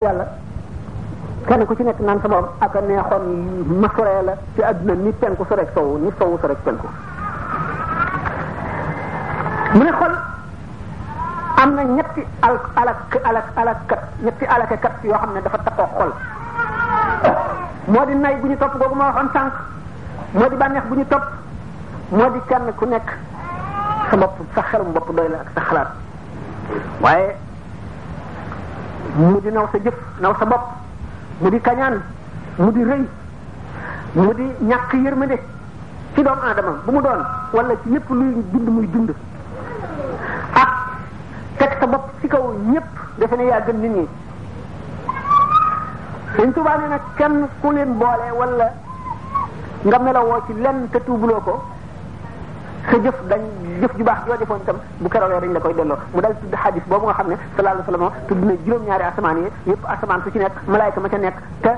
yàlla kenn ku ci nekk naan sa moom ak a neexoon ma soree la ci àdduna ni penku sorek sowu ni sowu sorek penku mu ne xol am na ñetti al alak alak alakkat ñetti alakekat yoo xam ne dafa takkoo xol moo di nay bu ñu topp googu ma waxoon sànq moo di bànneex bu ñu topp moo di kenn ku nekk sa bopp sa xelum bopp doy la ak sa xalaat waaye mu di naw sa jëf naw sa bopp mu di kañaan mu di rëy mu di ñàkk yërmande ci doomu aadama bu mu doon wala ci lépp luy dund muy dund ak teg sa bopp ci kaw ñépp defe ne yaa gën nit ñi Sëñ Tuubaa nee na kenn ku leen boole wala nga melawoo ci lenn te tuubuloo ko sa jëf dañ jëf ju baax joo defoon itam bu keroogee dañ la koy delloo mu dal tudd xadis boobu nga xam ne sallallahu alayhi wasallam tudd na juróom-ñaari asamaan yi yëpp asamaan su ci nekk malaayka ma ca nekk te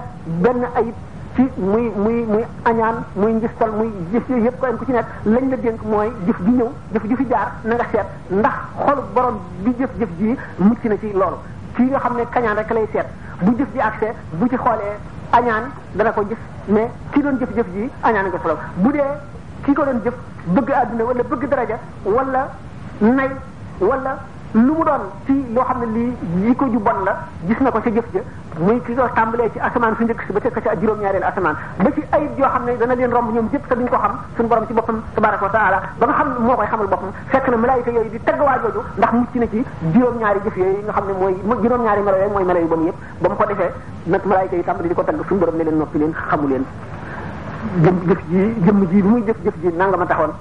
benn ayib ci muy muy muy añaan muy njistal muy jëf yooyu yëpp koy ku ci nekk lañ la dénk mooy jëf ju ñëw jëf ju fi jaar na nga seet ndax xolu borom bi jëf jëf ji mucc na ci loolu kii nga xam ne kañaan rek lay seet bu jëf ji accès bu ci xoolee añaan dana ko gis mais ki doon jëf jëf ji añaan nga solo bu dee ki ko doon jëf bëgg àdduna wala bëgg daraja wala nay wala lu mu doon ci loo xam ne lii yi ko ju bon la gis na ko ca jëf ja muy ki ko tàmbalee ci asamaan su njëkk si ba ca ca juróom-ñaareel asamaan ba ci ayib yoo xam ne dana leen romb ñoom yëpp te duñ ko xam suñu borom ci boppam tabaraka wa taala ba nga xam ne moo koy xamal boppam fekk na malaayika yooyu di tagg waa jooju ndax mucc na ci juróom-ñaari jëf yooyu nga xam ne mooy juróom-ñaari melo yooyu mooy melo yu bon yëpp ba mu ko defee nag malaayika yi tàmbali di ko tagg suñu borom ne leen noppi leen xamu leen jëm jëf ji jëmm ji bi muy jëf jëf ji nanga ma taxoon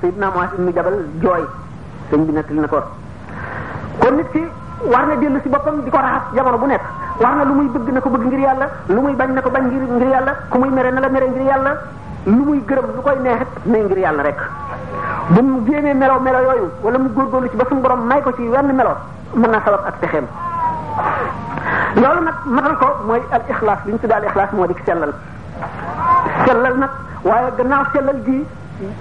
Seydina Muaz ibnu Jabal jooy sëñ bi nettali na ko kon nit ki war na dellu si boppam di ko raxas jamono bu nekk war na lu muy bëgg na ko bëgg ngir yàlla lu muy bañ na ko bañ ngir ngir yàlla ku muy mere na la mere ngir yàlla lu muy gërëm lu koy neexit nay ngir yàlla rek bu mu jéemee melo melo yooyu wala mu góorgóorlu ci ba suñu borom may ko ci wenn melo mën naa sabab ak pexeem loolu nag matal ko mooy al ixlaas li ñu tuddee al ixlaas moo di sellal sellal nag waaye gannaaw sellal gi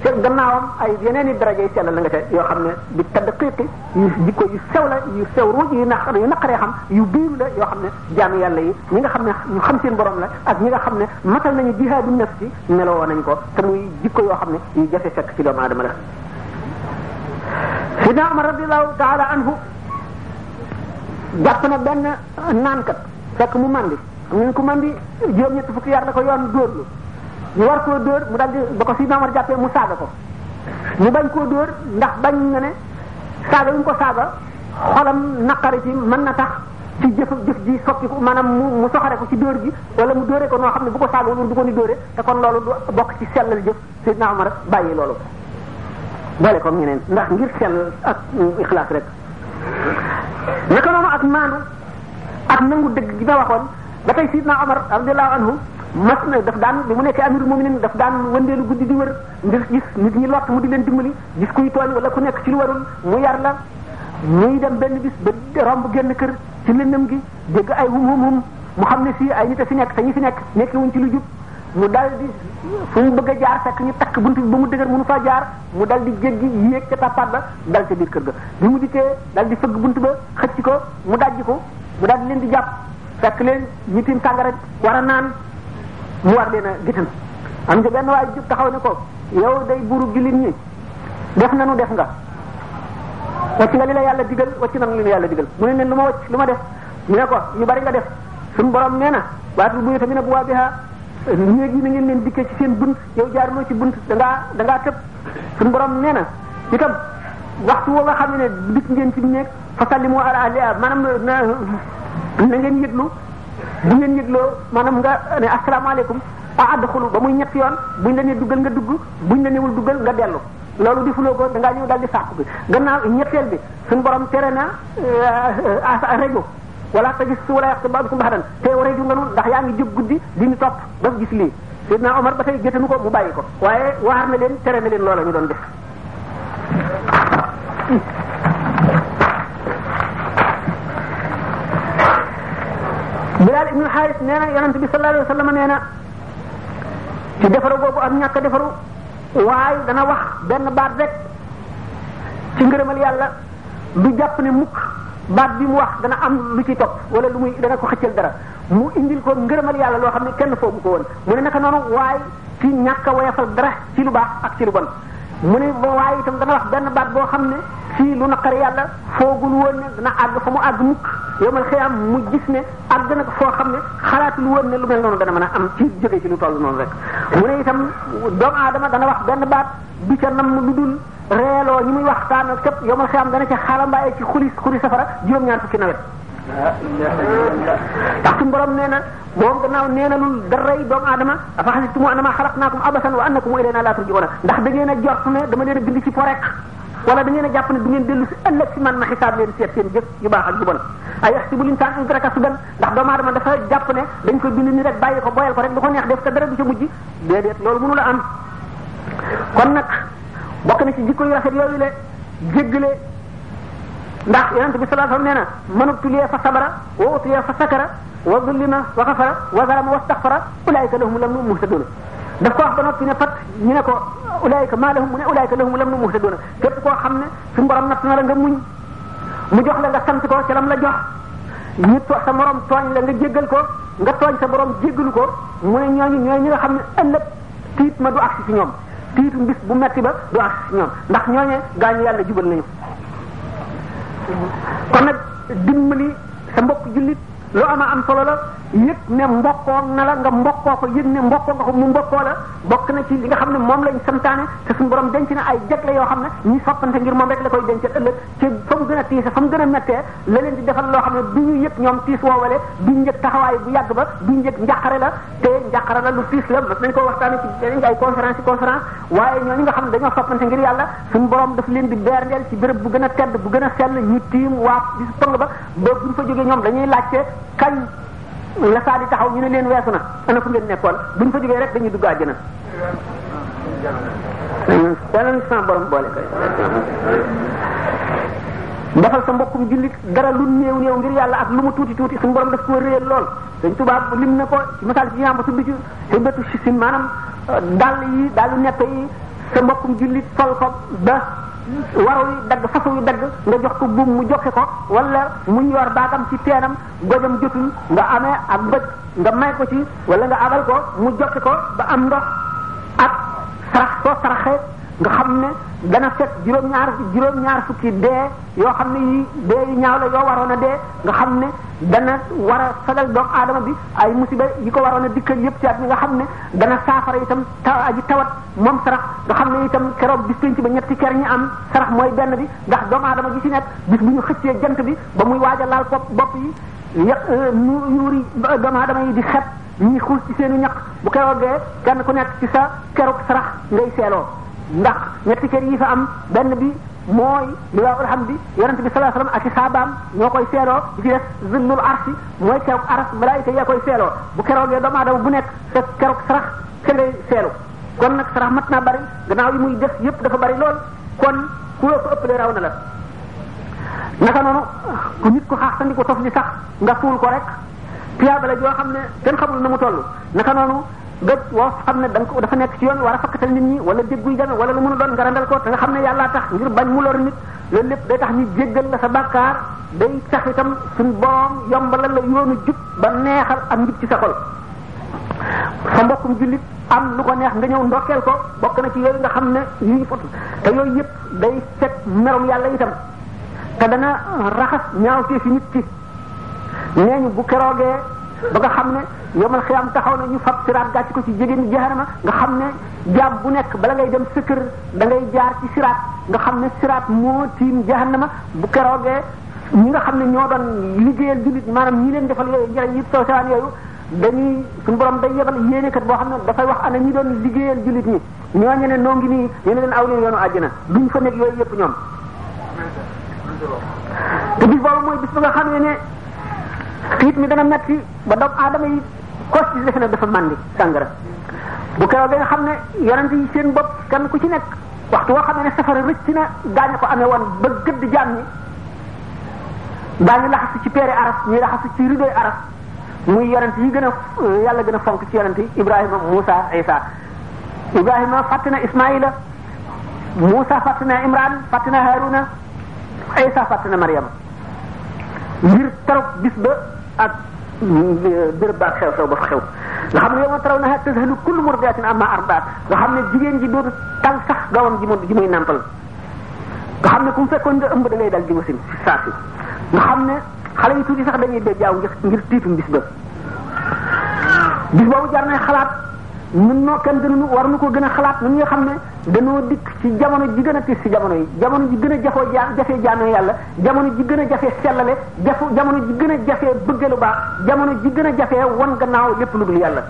te gannaawam ay yeneen i daraja yi sell la nga te yoo xam ne bi tadqiqi yu jikko yu sew la yu sew ruuj yu naq yu naqaree xam yu biir la yoo xam ne jaamu yàlla yi ñi nga xam ne ñu xam seen borom la ak ñi nga xam ne matal nañu jihaadu nafsi meloo nañ ko te muy jikko yoo xam ne yu jafe fekk ci doomu aadama la sidna Umar radiallahu taala anhu jàpp na benn naankat fekk mu mandi xam ngeen ku mandi juróom-ñett fukki yar la ko yoon dóor lu ñu war koo dóor mu daal di ba ko si Omar jàppee mu saaga ko mu bañ koo dóor ndax bañ nga ne saaga yu mu ko saaga xolam naqari ci mën na tax ci jëf jëf ji soppi ko maanaam mu mu soxare ko ci dóor gi wala mu dóore ko noo xam ne bu ko saaga wul du ko ni dóore te kon loolu du bokk ci sellal jëf Seydina Omar bàyyi loolu boole ko ñeneen ndax ngir sell ak ixlaas rek naka noonu ak maandu ak nangu dëgg gi ma waxoon ba tey sidna Omar radiyallahu anhu mas na daf daan bi mu nekkee amirul muminin daf daan wëndeelu guddi di wër ngir gis nit ñi lott mu di leen dimbali gis kuy tooñ wala ku nekk ci lu warul mu yar la ñuy dem benn bis ba romb génn kër ci lëndëm gi dégg ay hum hum hum mu xam ne fii ay nit a fi nekk te ñi fi nekk nekk wuñ ci lu jub mu dal di fu mu bëgg a jaar fekk ñu takk buntu bi ba mu dëgër mënu faa jaar mu dal di jéggi yéeg ca tappaat ba dal ca biir kër ga bi mu dikkee dal di fëgg bunt ba xëcc ko mu dajji ko mu dal di leen di jàpp fekk leen ñu tiim tàngara war a naan mu war leen a gitan am nga benn waay jub taxaw ne ko yow day buuru jullit ñi def na nu def nga wacc nga li la yàlla digal wacc na li la yàlla digal mu ne leen lu ma wacc lu ma def mu ne ko yu bari nga def suñu borom nee na waatul buyuta mina abwaabiha néeg yi na ngeen leen dikkee ci seen bunt yow jaaruloo ci bunt dangaa dangaa tëb suñu borom nee na itam waxtu woo nga xam ne dikk ngeen ci néeg fa sallimu ala ahliha maanaam na na ngeen yëglu bu ngeen yëgloo maanaam nga ne asalaamaaleykum a adxulu ba muy ñett yoon buñ la ne duggal nga dugg buñ la newul duggal nga dellu loolu di fuloo ko dangaa ñëw daal di sàq bi gannaaw ñetteel bi suñu borom tere na asa rajo wala tajassasu wala yaxtab ba'dukum ba'dan te rajo nga nu ndax yaa ngi jóg guddi di ñu topp ba gis lii Seydina Omar ba tey géttanu ko mu bàyyi ko waaye waar na leen tere na leen loola ñu doon def Bilaal ibnu Xaaris nee na yonent bi sallallahu alayhi wa sallam nee na ci defaru boobu ak ñàkk defaru waaye dana wax benn baat rek ci ngërëmal yàlla du jàpp ne mukk baat bi mu wax dana am lu ci topp wala lu muy dana ko xëccal dara mu indil ko ngërëmal yàlla loo xam ne kenn foogu ko woon mu ne naka noonu waaye ci ñàkk a woyafal dara ci lu baax ak ci lu bon mu ne ba waaye itam dana wax benn baat boo xam ne fii lu naqari yàlla foogul woon ne dana àgg fa mu àgg mukk yomal xiyaam mu gis ne àgg nag foo xam ne xalaatul woon ne lu mel noonu dana mën a am ci jóge ci lu toll noonu rek mu ne itam doomu aadama dana wax benn baat du ca nam lu dul reeloo ñi muy waxtaan ak képp yomal xiyaam dana ca xalambaayee ci xulis xuli safara juróom-ñaar fukki nawet ndax suñu borom nee na moom gannaaw nee na lul daray doomu aadama afa xasibtum annama xalaqnaakum abasan wa annakum ilayna laa turji'uuna ndax da ngeen a jort ne dama leen a bind ci fo rek wala da ngeen a jàpp ne du ngeen dellu si ëllëg si man ma xisaab leen seet seen jëf yu baax ak yu bon ay yaxsibu linsaan an yutraka sudan ndax doomu aadama dafa jàpp ne dañ ko bind ni rek bàyyi ko boyal ko rek du ko neex def te dara du ca mujj déedéet loolu mënu la am kon nag bokk na ci jikko yu rafet yooyu le jéggale ndax yonent bi sallallahu alayhi wasallam nee na man ubtuliya fa sabara wa utiya fa sakara wa zullima wa xafara wa zarama wa staxfara ulaayika lahum lam nu muhtaduna daf ko wax ba noppi ne pat ñu ne ko ulaayika maa lahum mu ne ulaayika lahum lam nu muhtaduna képp koo xam ne suñu borom natt na la nga muñ mu jox la nga sant ko ci lam la jox ñu to sa morom tooñ la nga jéggal ko nga tooñ sa borom jéggalu ko mu ne ñooñu ñooy ñi nga xam ne ëllëg tiit ma du agsi ci ñoom tiitu bis bu metti ba du agsi ci ñoom ndax ñooñe gaañu yàlla jubal nañu kon nag dimbali sa mbokk jullit loo ama am solo la yëg ne mbokkoo na la nga mbokkoo ko yëg ne mbokkoo nga ko mu mbokkoo la bokk na ci li nga xam ne moom lañ santaane te suñu borom denc na ay jagle yoo xam ne ñi soppante ngir moom rek la koy dencal ëllëg ci fa mu gën a tiise fa mu gën a mettee la leen di defal loo xam ne du ñu yëg ñoom tiis woowale du ñu yëg taxawaay bu yàgg ba du ñu yëg njàqare la te njàqara la lu tiis la mas nañ ko waxtaane ci beneen ay conférence ci conférence waaye ñooñu nga xam ne dañoo soppante ngir yàlla suñu borom daf leen di berndeel ci béréb bu gën a tedd bu gën a sell ñu tiim waa bis pëng ba ba buñ fa jógee ñoom dañuy laajte kañ la saa di taxaw ñu ne leen weesu na ana fu ngeen nekkoon buñ fa jógee rek dañuy dugg àjjana yàlla na sama borom boole kay defal sa mbokkum jullit dara lu néew néew ngir yàlla ak lu mu tuuti tuuti suñu borom daf ko réel lool dañ tubaab lim na ko ci misaal ci yamba tudd ci xibatu sisin maanaam dàll yi dàllu nepp yi sa mbokkum jullit sol ko ba waru yi dagg fasu yi dagg nga jox ko buum mu joxe ko wala mu yor baagam ci teenam gojam jotul nga amee ak bëj nga may ko ci wala nga abal ko mu joxe ko ba am ndox ak sarax soo saraxee nga xam ne dana fekk juróom-ñaar juróom-ñaar fukki dee yoo xam ne yi dee yu ñaaw la yoo waroon a dee nga xam ne dana war a fegal doomu aadama bi ay musiba yi ko waroon a dikkal yëpp ci at mi nga xam ne dana saafara itam ta aji tawat moom sarax nga xam ne itam keroog bis penc ba ñetti ker ñi am sarax mooy benn bi ndax doomu aadama gi ci nekk bis bu ñu xëccee jant bi ba muy waaj a laal bopp bopp yi yàq nu yuuri doomu aadama yi di xet ñuy xuus ci seenu ñaq bu keroogee kenn ku nekk ci sa keruk sarax ngay seeloo ndax ñetti kër yi fa am benn bi mooy li waa xam bi yonente bi sallallahu alayhi wasallam ak i saabaam ñoo koy seeloo di ci def zillul arsi mooy keruk aras malaayika yaa koy seeloo bu keroogee doomu aadama bu nekk sa keruk sarax ca ngay seelu kon nag sarax mat naa bari gannaaw yi muy def yépp dafa bari lool kon ku la ko ëppalee raw na la naka noonu ku nit ko xaax tandi ko tof li sax nga suul ko rek tiyaaba la joo xam ne kenn xamul na mu toll naka noonu gëj woo xam ne da nga ko dafa nekk ci yoon war a fakkatal nit ñi wala dégguy jame wala lu mën a doon nga randal ko te nga xam ne yàllaa tax ngir bañ mu lor nit loolu lépp day tax ñu jéggal la sa bàkkaar day tax itam suñ borom yombalal la yoonu jub ba neexal ak njub ci sa xol sa mbokkum jullit am lu ko neex nga ñëw ndokkeel ko bokk na ci yooyu nga xam ne yu ñu fot te yooyu yëpp day fekk merum yàlla itam te dana raxas ñaaw ci nit ki nee ñu bu keroogee ba nga xam ne yomal xiyaam taxaw na ñu fab siraat gàcc ko ci jigéen jahanama nga xam ne jaam bu nekk bala ngay dem sa kër da ngay jaar ci siraat nga xam ne siraat moo tiim jahanama bu keroogee ñi nga xam ne ñoo doon liggéeyal jullit maanaam ñi leen defal yooyu njëriñ yëpp soo sewaan yooyu dañuy suñu borom day yebal yéenekat boo xam ne dafay wax ana ñi doon liggéeyal jullit ñi ñooñu ne noo ngi nii ñu ne leen aw leen yoonu àjjana duñ fa nekk yooyu yëpp ñoom te bis boobu mooy bis ba nga xamee ne xiit mi dana metti ba doomu aadama yi kos ci defe na dafa màndi sàngara bu keroog ba nga xam ne yonent yi seen bopp kenn ku ci nekk waxtu woo xamee ne safara rëcc na gaañu ko amee woon ba gëdd jaam ñi daañu laxasu ci peere aras ñuy laxasu ci ridoy aras muy yonent yi gën a yàlla gën a fonk ci yonent yi Ibrahima Moussa Isa Ibrahima fàtte na Ismaïla Moussa fàtte na Imran fàtte na Haruna Isa fàtte na Mariama ngir tarop bis ba ak euh, béréb ba ak xew-xew ba fa xew nga xam ne yow ma taraw na tazhalu kullu murdiatin amma ardaat nga xam ne jigéen ji dootu tal sax doomam ji mu ji muy nàmpal nga xam ne ku mu fekkoon nga ëmb da ngay dal di wasin saa si nga xam ne xale yi tuuti sax dañuy dee jaaw ngir ngir tiitum bis ba bis boobu jar na xalaat nun noo kenn gënuñu war nu ko gën a xalaat nun nga xam ne dañoo dikk ci jamono ji gën a tiis ci jamono yi jamono ji gën a jafoo ja jafee jaamee yàlla jamono ji gën a jafee sellale jaf jamono ji gën a jafee bëgge lu baax jamono ji gën a jafee wan gannaaw lépp lu dul yàlla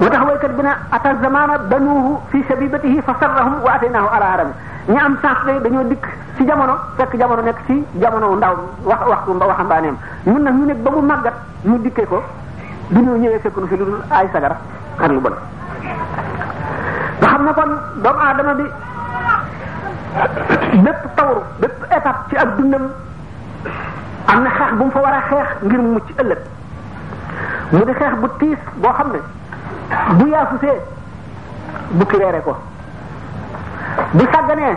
moo tax waykat bi ne ata zamana banuuhu fi shabibatihi fa sarrahum wa ataynaahu ala harami ñi am chance day dañoo dikk ci jamono fekk jamono nekk ci jamono ndaw wax waxtu waxambaaneem ñun nag ñu nekk ba mu màggat mu dikkee ko bi ñu ñëwee fekk nu fi lu dul ay sagar ak lu bon nga xam ne kon doomu aadama bi bépp tawru bépp étape ci ak dundam am na xeex bu mu fa war a xeex ngir mu mucc ëllëg mu di xeex bu tiis boo xam ne bu yaafusee bukki reere ko bu sàgganee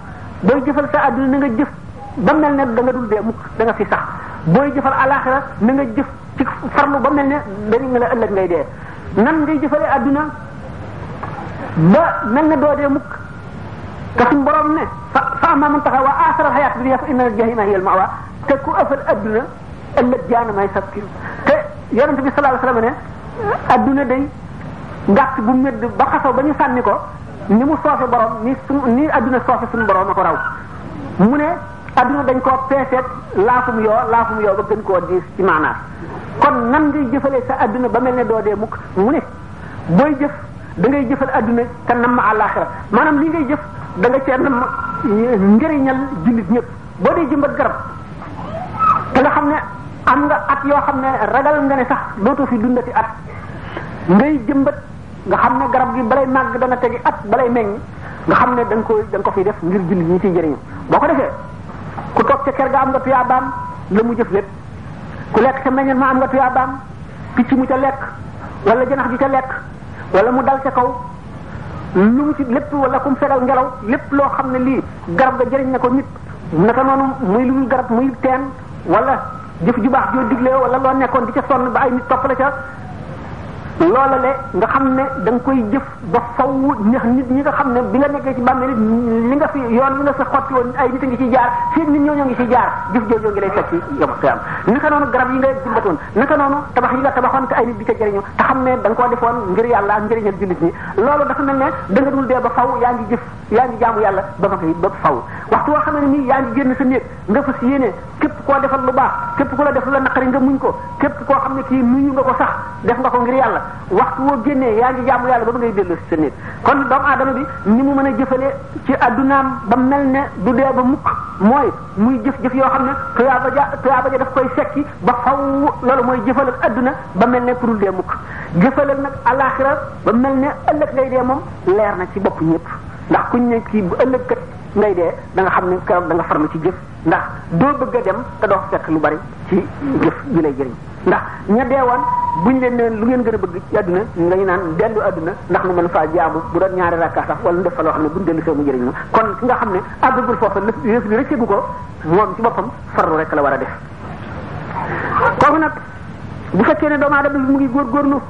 booy jëfal sa àdduna na nga jëf ba mel ne da nga dul dee mukk da nga fi sax booy jëfal alaxira na nga jëf ci farlu ba mel ne dañu nga la ëllëg ngay dee nan ngay jëfale àdduna ba mel ne doo dee mukk te suñu borom ne fa fa amma man taxa wa aasara alxayaat bi fa inna aljahima hiya almawa te ku ëffal adduna ëllëg jaana may sab kii te yonent bi sallallahu alayhi wasallam ne adduna day gàtt bu medd ba xasaw ba ñu sànni ko ni mu soofe borom ni su ni adduna soofe suñu borom a ko raw mu ne adduna dañ koo peeseet laafum yoo laafum yoo ba gën koo diis ci maanaam kon nan ngay jëfalee sa adduna ba mel ne doo dee mukk mu ne booy jëf da ngay jëfal adduna te nam ma àllaaxira maanaam li ngay jëf da nga cee nam njëriñal jullit ñëpp boo dee jëmbat garab te nga xam ne am nga at yoo xam ne ragal nga ne sax dootoo fi dundati at ngay jëmbat nga xam ne garab gi balay màgg dana tegi at balay meññ nga xam ne da nga koy da nga ko fiy def ngir jullit ñi ciy jëriñu boo ko defee ku toog ca kër ga am nga tuyaabaam la mu jëf lépp ku lekk ca meññeen ma am nga tuyaabaam picc mu ca lekk wala janax ji ca lekk wala mu dal ca kaw lu mu ci lépp wala ku mu fegal ngelaw lépp loo xam ne lii garab ga jëriñ na ko nit naka noonu muy lu garab muy teen wala jëf ju baax joo digle wala loo nekkoon di ca sonn ba ay nit topp la ca loola le nga xam ne da nga koy jëf ba faw neex nit ñi nga xam ne bi nga nekkee ci bàmmeel li nga fi yoon li nga fi xotti woon ay nit a ngi ciy jaar fii nit ñoo ñoo ngi ciy jaar jëf jooju ngi lay fekk ci yom xiyam naka noonu garab yi nga dimbatoon naka noonu tabax yi nga tabaxoon te ay nit di ca jëriñu te xam ne da nga koo defoon ngir yàlla ak njëriñal jullit ñi loolu dafa mel ne da nga dul dee ba faw yaa ngi jëf yaa ngi jaamu yàlla ba ma koy ba faw waxtu woo xam ne nii yaa ngi génn sa néeg nga fas yéene képp koo defal lu baax képp ku la def lu la naqari nga muñ ko képp koo xam ne kii nuyu nga ko sax def nga ko ngir yàlla waxtu woo génnee yaa ngi jaamu yàlla ba ba ngay dellu si sa néeg kon doomu aadama bi ni mu mën a jëfale ci addunaam ba mel ne du dee ba mukk mooy muy jëf-jëf yoo xam ne tuyaaba ja tuyaaba ja daf koy sekki ba faw loolu mooy jëfalal adduna ba mel ne ku dul dee mukk jëfalal nag alaxira ba mel ne ëllëg ngay dee moom leer na ci bopp ñëpp ndax kuñ ne kii bu ëllëg kat ngay dee da nga xam ne keroog da nga farlu ci jëf ndax doo bëgg a dem te doo fekk lu bari ci jëf ji lay jëriñ ndax ña deewoon buñ leen neen lu ngeen gën a bëgg ci àdduna nga ñu naan dellu àdduna ndax nu mën faa jaamu bu doon ñaari rakka sax wala nu def fa loo xam ne buñ dellu see mu jëriñ ma kon ki nga xam ne àggagul foofa lëf lëf li rëcceegu ko moom ci boppam farlu rek la war a def kooku nag bu fekkee ne doomu aadama bi mu ngi góorgóorlu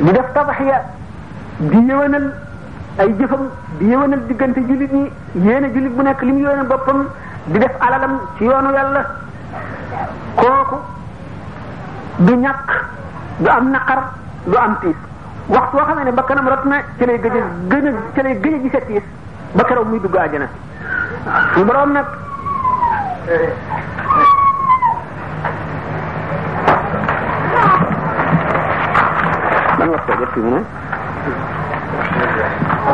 di def tabaxiya di yëwanal ay jëfam di yéwénal diggante jullit ñi yéene jullit bu nekk li mu yéene boppam di def alalam ci yoonu yàlla kooku du ñàkk du am naqar du am tiis waxtu woo xamee ne bakkanam rot na ci lay gëj a gën a ci lay gëj a gise tiis ba keroog muy dugg àjjana boroom nag ban waxtu jot fi mu ne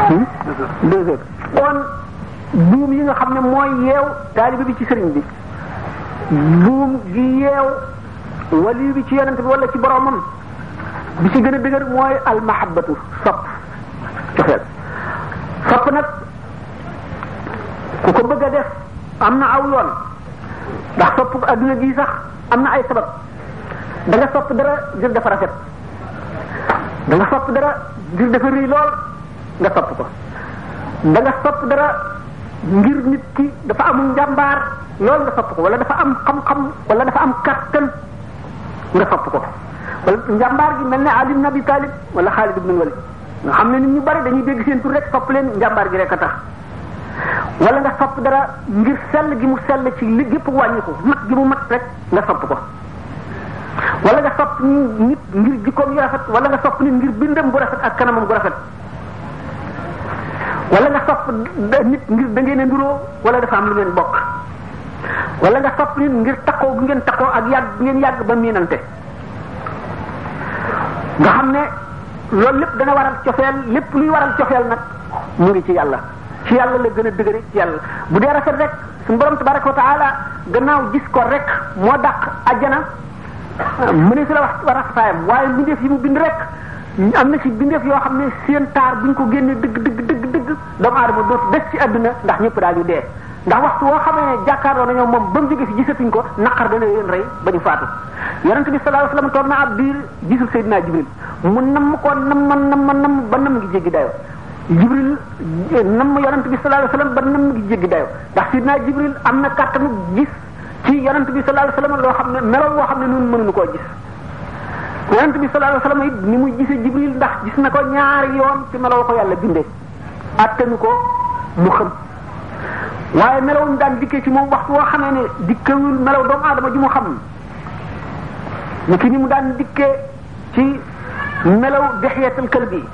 hmm? deux heures kon buum yi nga xam ne mooy yeew taalibe bi ci sëriñ bi buum gi yeew wali bi ci yonent bi wala ci boromam bi ci gën a dëgër mooy almahabatu sopp cofeel sopp nag ku ko bëgg a def am na aw yoon ndax sopp adduna bii sax am na ay sabab da nga sopp dara ngir dafa rafet da nga sopp dara ngir dafa rëy lool nga sopp ko da nga sopp dara ngir nit ki dafa amul njàmbaar lool nga sopp ko wala dafa am xam-xam wala dafa am kattan nga sopp ko wala njàmbaar gi mel ne Ali ibn Abi Talib wala Xaalid ibn Walid nga xam ne nit ñu bari dañuy dégg seen tur rek sopp leen njàmbaar gi rek a tax wala nga sopp dara ngir sell gi mu sell ci li gépp wàññi ko mat gi mu mat rek nga sopp ko wala nga sopp nit ngir jikkoom yu rafet wala nga sopp nit ngir bindam bu rafet ak kanamam bu rafet wala nga sopp nit ngir da ngeen a nduroo wala dafa am lu ngeen bokk wala nga sopp nit ngir takkoo bu ngeen takkoo ak yàgg bu ngeen yàgg ba miinante nga xam ne loolu lépp dana waral cofeel lépp luy waral cofeel nag mu ngi ci yàlla ci yàlla la gën a dëgëre ci yàlla bu dee rafet rek suñu borom tabaraka wa taala gannaaw gis ko rek moo dàq ajjana mu ne si la wax war a faayam waaye mbindeef yi mu bind rek am na ci bindeef yoo xam ne seen taar buñ ko génnee dëgg dëgg dëgg dëgg doomu aadama dootu des ci àdduna ndax ñëpp daal di dee ndax waxtu woo xamee ne jàkkaarloo nañoo moom ba mu jóge fi gisatuñ ko naqar dana leen rey ba ñu faatu yonente bi sallallahu alayhi wasallam toog na ab diir gisul Seydina Jibril mu namm ko namm namm namm ba namm gi jéggi dayo Jibril namm yonente bi sallallahu alayhi wasallam ba namm gi jéggi dayo ndax Seydina Jibril am na kàttanu gis ci yonente bi sallallahu alayhi wasallam loo xam ne meloon woo xam ne nun mënuñu koo gis yonente bi sallallahu alayhi wasallam it ni muy gisee Jibril ndax gis na ko ñaari yoon ci meloo ko yàlla bindee attanu ko mu xam waaye melaw ñu daan dikkee ci moom waxtu woo xamee ne dikkewul melaw doomu aadama ji mu xam ni ki ni mu daan dikkee ci melaw dexyeetal kël bi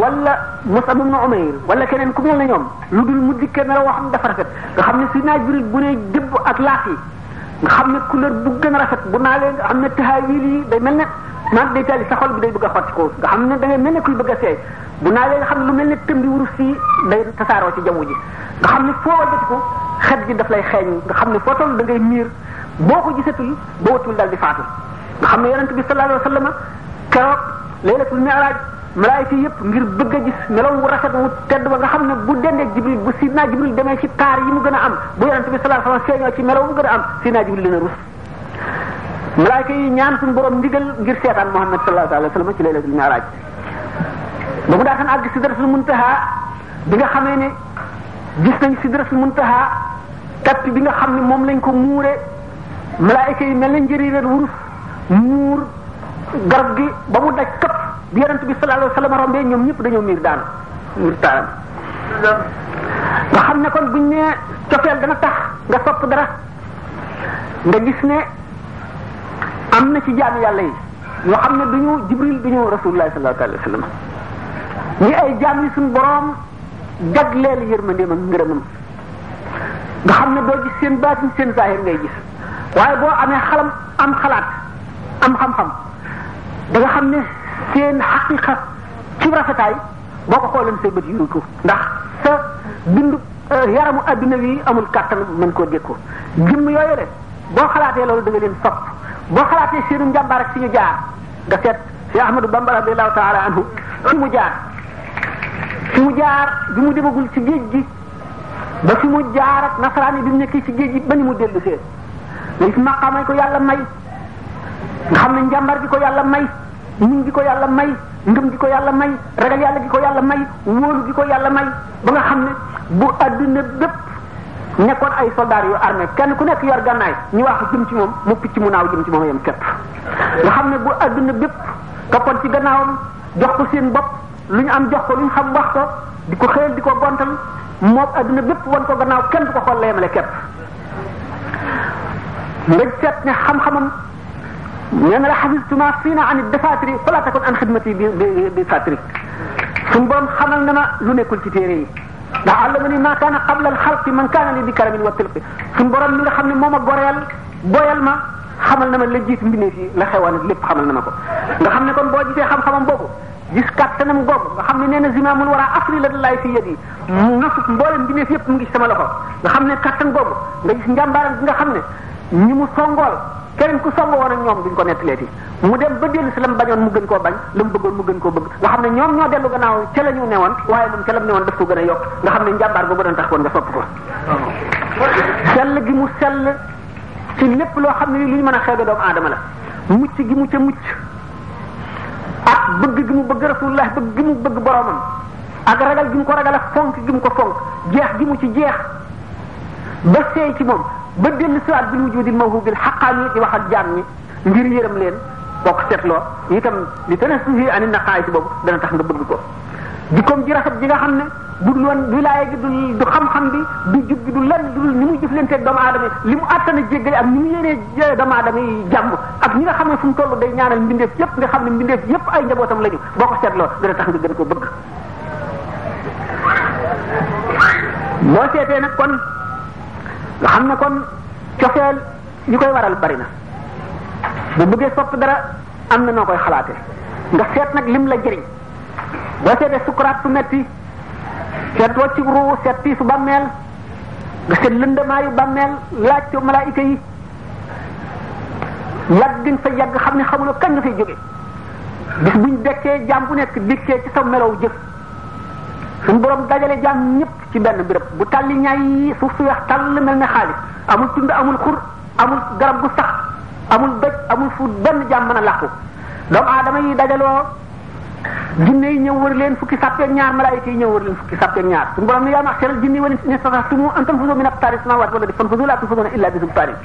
wala Musab ibn Umayr wala keneen ku mel ne ñoom lu dul mu dikkee melaw woo xam ne dafa rafet nga xam ne si naaj bi bu ne jëbb ak laax yi nga xam ne couleur bu gën a rafet bu naalee nga xam ne taxaawil yi day mel ne man day tali sa xol bi day bëgg a xotti ko nga xam ne da ngay mel ne kuy bëgg a seey bu naalee nga xam ne lu mel ne tëmbi wurus si day tasaaroo ci jaww ji nga xam ne foo wajjati ko xet gi daf lay xeeñ nga xam ne foo toll da ngay miir boo ko gisatul ba watul dal di faatu nga xam ne yonent bi sallallahu alayhi wa sallam keroog laylatul mi'raj malaayika yëpp ngir bëgg a gis melaw wu rafet wu tedd ba nga xam ne bu dendee jibril bu sidna jibril demee ci taar yi mu gën a am bu yonente bi sallallahu alayhi wasallam feeñoo ci melaw mu gën a am sidna jibril dina rus malaayika yi ñaan suñu borom ndigal ngir seetaan muhammad sallallahu alayhi wasallam ci laylatul mi'raj ba mu daataan àgg sidratul muntaha bi nga xamee ne gis nañ sidratul muntaha tappi bi nga xam ne moom lañ ko muure malaayika yi mel na njëriñ leen wurus muur garab gi ba mu daj këpp bi yonent bi sallallahu alayhi wasallam rombee ñoom ñëpp dañoo miir daanu miir taaram nga xam ne kon buñ ne cofeel dana tax nga sopp dara nga gis ne am na ci jaami yàlla yi ñoo xam ne duñu jibril duñu rasulullah sallallahu alayhi wasallam ñi ay jaam yi suñu boroom jagleel yërmandeem ak ngërëmam nga xam ne doo gis seen baatin seen zahir ngay gis waaye boo amee xalam am xalaat am xam-xam da nga xam ne seen xaqiqa ci rafetaay boo ko xoolee say bët yu ko ndax sa bindu yaramu adduna wi amul kàttan mën koo dékku jëmm yooyu rek boo xalaatee loolu da nga leen sopp boo xalaatee seenu njàmbaar ak fi ñu jaar nga seet si Ahmadou Bamba radiyallahu taala anhu fi mu jaar fi mu jaar bi mu demagul ci géej gi ba fi mu jaar ak nasaraan yi bi mu nekkee ci géej gi ba ni mu dellu see nga gis maqaamay ko yàlla may nga xam ne njàmbar gi ko yàlla may muñ gi ko yàlla may ngëm gi ko yàlla may ragal yàlla gi ko yàlla may wóolu gi ko yàlla may ba nga xam ne bu adduna bépp nekkoon ay soldats yu armé kenn ku nekk yor gànnaay ñu wax jëm ci moom mu picc mu naaw jëm ci moom yem képp nga xam ne bu adduna bépp toppoon ci gannaawam jox ko seen bopp lu ñu am jox ko lu ñu xam wax ko di ko xëyal di ko gontal moom adduna bépp wan ko gannaaw kenn du ko xool la yemale képp nga seet ne xam-xamam nee na la xafistuma fii na anit defaatiri fala takun an xidmati bi bi fatiri suñu borom xamal na ma lu nekkul ci téere yi ndax àllama ni maa kaana qabla al xalqi man kaana li bi karamin wa tilqi suñu borom mi nga xam ne moom a goreel boyal ma xamal na ma la jiitu mbindeef yi la xewoon ak lépp xamal na ma ko nga xam ne kon boo gisee xam-xamam boobu gis kàttanam googu nga xam ne nee na zimaamul war a afri la laay fi yëg yi mu nasut mboolem bi neef yëpp mu ngi ci sama loxo nga xam ne kàttan googu nga gis njàmbaaram bi nga xam ne ñi mu songool keneen ku songo woon ak ñoom duñ ko nettaleeti mu dem ba dellu si la mu bañoon mu gën koo bañ la mu bëggoon mu gën koo bëgg nga xam ne ñoom ñoo dellu gannaaw ca la ñu newoon waaye moom ca la mu newoon daf ko gën a yokk nga xam ne njàmbaar googu doon tax woon nga sopp ko sell gi mu sell ci lépp loo xam ne li lu ñu mën a xeebe doomu aadama la mucc gi mu ca mucc ak bëgg gi mu bëgg rasulullah bëgg gi mu bëgg boromam ak ragal gi mu ko ragal ak fonk gi mu ko fonk jeex gi mu ci jeex ba seey ci moom ba dellu siwaat bil wujudil mawhubil xaqaan yi di wax ak jaam ñi ngir yërëm leen boo ko seetloo itam li tane suufi ani naqaay si boobu dana tax nga bëgg ko jikkoom ji rafet ji nga xam ne bu dul woon wilaaya gi du du xam-xam bi du jub gi du lenn du dul ni muy jëflanteeg doomu aadama yi li mu àttana jéggale ak ni mu yéenee jë- doomu aadama yi jàmm ak ñi nga xam ne fu mu toll day ñaanal mbindeef yépp nga xam ne mbindeef yépp ay njabootam lañu boo ko seetloo dana tax nga gën ko bëgg boo seetee nag kon nga xam ne kon cofeel ñi koy waral bari na bu bëggee sopp dara am na noo koy xalaatee nga seet nag lim la jëriñ boo seetee sukuraat su metti seet wàccu ruu seet tiisu bàmmeel nga seet lëndamaayu bàmmeel laaj ko malaayika yi yàgg gën fa yàgg xam ne xamuloo kañ nga fay jóge bis buñ dekkee jaam bu nekk dikkee ci sa melow jëf suñu borom dajale jaam ñëpp ci benn béréb bu tàlli ñaay yi suuf su weex tàll mel ne xaalis amul tund amul xur amul garab gu sax amul doj amul fu benn jaam mën a làqu doomu aadama yi dajaloo jinne yi ñëw wër leen fukki sàppeeg ñaar malaayika yi ñëw wër leen fukki sàppeeg ñaar suñu borom ne yaa maxsharal jinni wal insi in istata'tum an tanfuzu min aqtaari samaawaati wal ardi fanfuzu laa tanfuzuuna illaa bi sultaanin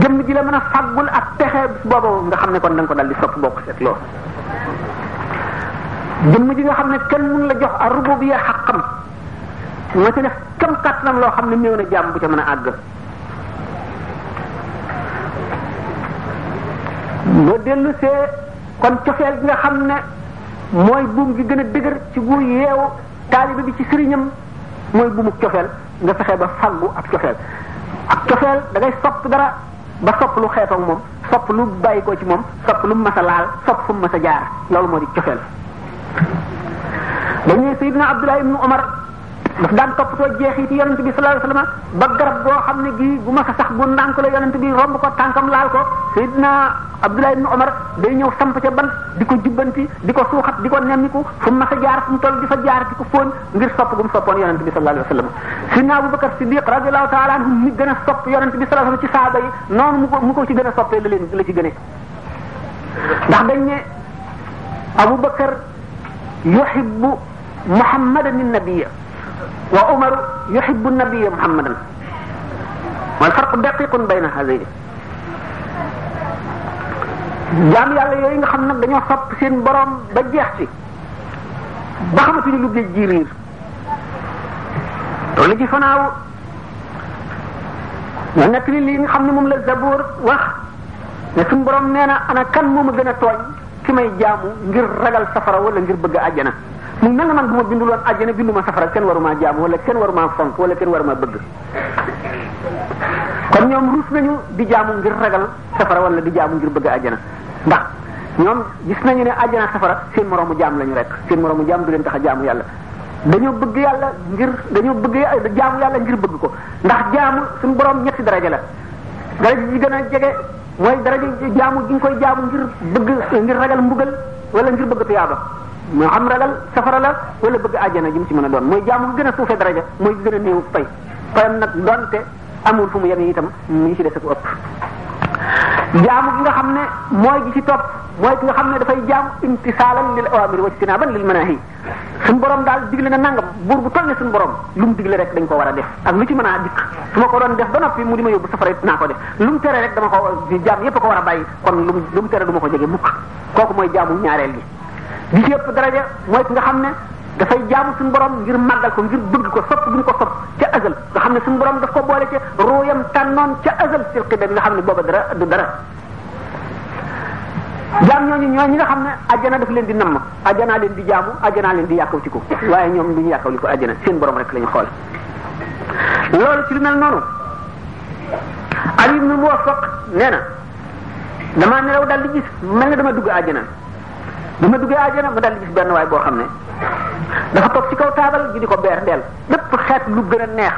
jëmm ji la mën a fàggul ak pexe boobu nga xam ne kon da nga ko dal di sopp bokk seet loolu jëmm ji nga xam ne kenn mun la jox ar rububiyya xaqam nga ci def kam kàttanam loo xam ne néew na jàmm bu ca mën a àgg boo dellu see kon cofeel gi nga xam ne mooy buum gi gën a dëgër ci gu yeewu taalibe bi ci sëriñam mooy buumu cofeel nga fexe ba fàggu ak cofeel ak cofeel da ngay sopp dara ba sopp lu xeetoog moom sopp lu bàyyi ko ci moom sopp lu mu mas a laal sopp fu mu mas a jaar loolu moo di cofeel dañuy Seydina Abdullah ibnu Omar daf daan toppatoo jeexit yi yonent bi sallallahu alayhi wasallam ba garab goo xam ne gii bu ma sa sax bu ndànk la yonent bi romb ko tànkam laal ko Seydina Abdullah ibn Umar day ñëw samp ca ban di ko jubbanti di ko suuxat di ko nemmiku fu mu mas a jaar fu mu toll di fa jaar di ko fóon ngir sopp gu mu soppoon yonent bi sallallahu alayhi wasallam Seydina Abubakar Siddiq radiyallahu ta'ala anhu mi gën a sopp yonent bi sallallahu alayhi wasallam ci saaba yi noonu mu ko mu ko ci gën a soppee la leen la ci gënee ndax dañ ne Abubakar yuhibbu muhammadan nabiya wa umaru yuhibbu nabiya muhammadan wal farqu daqiqun bayna hadayni jaam yàlla yooyu nga xam nag dañoo sopp seen borom ba jeex ci ba xamatuñu lu géej gi riir loolu ci fanaaw nga nekk li li nga xam ne moom la Zaboor wax ne suñu borom nee na ana kan moo ma gën a tooñ ki may jaamu ngir ragal safara wala ngir bëgg àjjana mu mel na man bu ma bindul woon àjjana binduma safara kenn waruma jaamu wala kenn waruma fonk wala kenn waruma bëgg kon ñoom ruus nañu di jaamu ngir ragal safara wala di jaamu ngir bëgg àjjana ndax ñoom gis nañu ne àjjana safara seen moroomu jaam lañu rek seen moroomu jaam du leen tax a jaamu yàlla dañoo bëgg yàlla ngir dañoo bëgg jaamu yàlla ngir bëgg ko ndax jaamu suñu borom ñetti daraja la daraja ji gën a jege mooy daraja jaamu gi nga koy jaamu ngir bëgg ngir ragal mbugal wala ngir bëgg tuyaaba moo xam ragal safara la wala bëgg àjjana ji mu ci mën a doon mooy jaamu gi gën a suufee daraja mooy gi gën a néew pay payam nag donte amul fu mu yem itam ñu ci des ak ëpp jaamu gi nga xam ne mooy gi ci topp mooy ki nga xam ne dafay jaamu imtisaalan lil awamir wa ijtinaaban lil manahi suñu borom daal digle na nangam buur bu toll ne suñu borom lu mu digle rek dañ ko war a def ak lu ci mën a dikk su ma ko doon def ba noppi mu di ma yóbbu safara it naa ko def lu mu tere rek dama ko jaam yépp ko war a bàyyi kon lu mu lu mu tere du ma ko jege mukk kooku mooy jaamu ñaareel gi bi ci yëpp daraja mooy ki nga xam ne dafay jaamu suñu borom ngir màggal ko ngir bëgg ko sopp bu ñu ko sopp ca azal nga xam ne suñu borom daf ko boole ca ruuyam tànnoon ca azal silqi da nga xam ne booba dara du dara jaam ñooñu ñoo ñi nga xam ne àjjana daf leen di namm àjjanaa leen di jaamu àjjanaa leen di yàkkawti ko waaye ñoom du ñu yàkkawli ko àjjana seen borom rek la ñu xool loolu ci lu mel noonu Ali ibn Muwaffaq nee na damaa nelaw daal di gis mel ne dama dugg àjjana bi ma duggee àjjana ma daal di gis benn waay boo xam ne dafa toog ci kaw taabal ji di ko beer ndeel bépp xeet lu gën a neex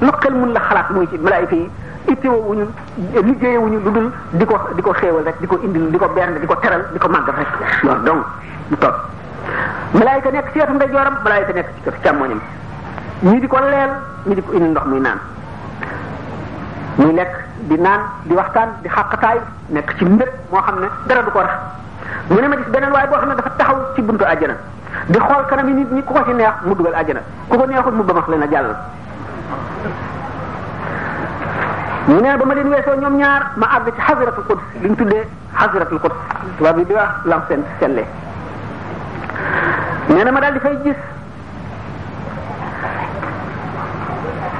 lu xel mun la xalaat muy ci malaayika yi itteewoo wuñu liggéeyewuñu lu dul di ko di ko xéewal rek di ko indil di ko bernde di ko teral di ko màggal rek loolu donc mu toog malaayika nekk ci wetu ndeyjooram malaayika nekk ci wetu càmmoñam ñii di ko leel ñii di ko indi ndox muy naan muy lekk di naan di waxtaan di xàqataay nekk ci mbépp moo xam ne dara du ko rax mu ne ma gis beneen waaye boo xam ne dafa taxaw ci buntu àjjana di xool kanam yi nit ñi ku ko ci neex mu dugal àjjana ku ko neexul mu bamax leen a jàll mu ne ba ma leen weesoo ñoom ñaar ma àgg ci xasratul quds li ñu tuddee xasratul quds tubaab bi di wax lam seen selle nee na ma daal di fay gis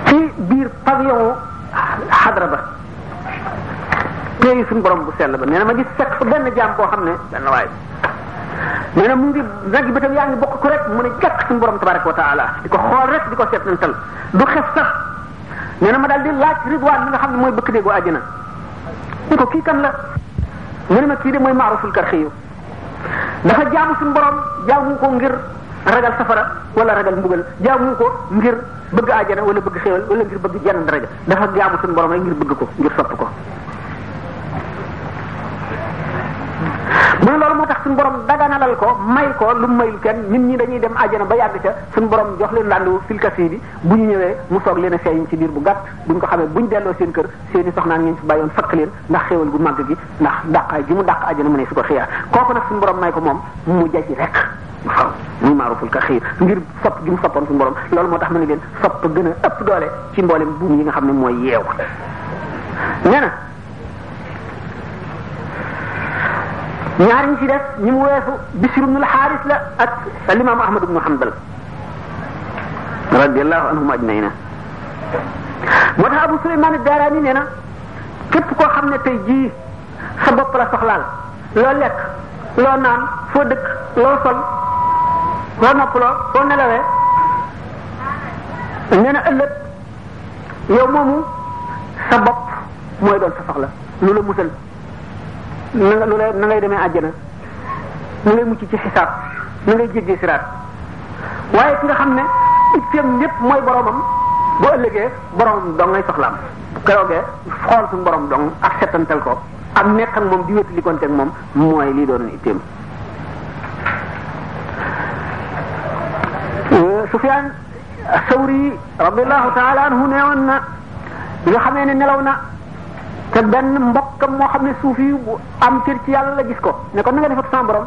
ci biir pavillon xadra ba téye suñu borom bu sell ba nee na ma gis fekk fa benn jaam boo xam ne benn waay nee na mu ngi nag bëtam yaa ngi bokk ko rek mu ne jàkk suñu borom tabaraka wa taala di ko xool rek di ko seetantal du xef sax nee na ma daal di laaj ridwaan mi nga xam ne mooy bëkk déegu àjjana ni ko kii kan la mu ne ma kii de mooy maaruful karxiyu dafa jaamu suñu borom jaamu ko ngir ragal safara wala ragal mbugal jaamu ko ngir bëgg àjjana wala bëgg xéewal wala ngir bëgg jenn daraja dafa jaamu suñu borom rek ngir bëgg ko ngir sopp ko mu ne loolu moo tax suñu borom daganalal ko may ko lu mayul kenn nit ñi dañuy dem àjjana ba yàgg ca suñu borom jox leen landu filkasi bi bu ñu ñëwee mu soog leen a feeñ ci biir bu gàtt buñ ko xamee buñ delloo seen kër seen i soxnaan ngeen fi bàyyoon fakk leen ndax xéewal gu màgg gi ndax dàqaay gi mu dàq àjjana mu ne su ko xiyaar kooku nag suñu borom may ko moom mu jaji rek waaw muy maaruful ka xiir ngir sopp gi mu soppoon suñu borom loolu moo tax ma ne leen sopp gën a ëpp doole ci mboolem buum yi nga xam ne mooy yeew nee na ñaari ñi ci def ñi mu weesu Bishr ibn al-Haris la ak al-imam Ahmad ibn Hanbal radiyallahu anhum ajmaina moo tax Abu Sulayman ad-Darani nee na képp koo xam ne tey jii sa bopp la soxlaal loo lekk loo naan foo dëkk loo sol loo noppaloo foo nelawee nee na ëllëg yow moomu sa bopp mooy doon sa soxla lu la musal na nga lu la na ngay demee àjjana na ngay mucc ci xisaab na ngay jéggee siraat waaye ki nga xam ne itteem lépp mooy boromam bu ëllëgee boromam doo ngay soxlaam keroogee xool suñu borom dong ak settantal ko ak nekk ak moom di wétu li konte ak moom mooy lii doon itteem Sufyaan Sawri radiallahu taala anhu neewoon na bi nga xamee ne nelaw na te benn mbokkam moo xam ne suuf yi bu am cër ci yàlla la gis ko ne ko na nga def ak sama borom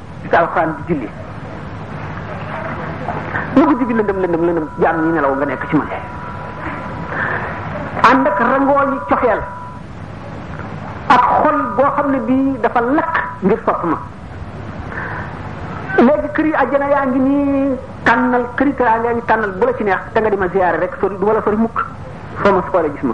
di taal xaan di julli lu guddi gi lëndëm lëndëm lëndëm jaam ñi nelaw nga nekk ci man ànd ak rangoo yi coxeel ak xol boo xam ne bii dafa lakk ngir sopp ma léegi kër yi àjjana yaa ngi nii tànnal kër yi teraanga yaa ngi tànnal bu la ci neex te nga di ma ziyaare rek sori du ma la sori mukk foo ma su xoolee gis ma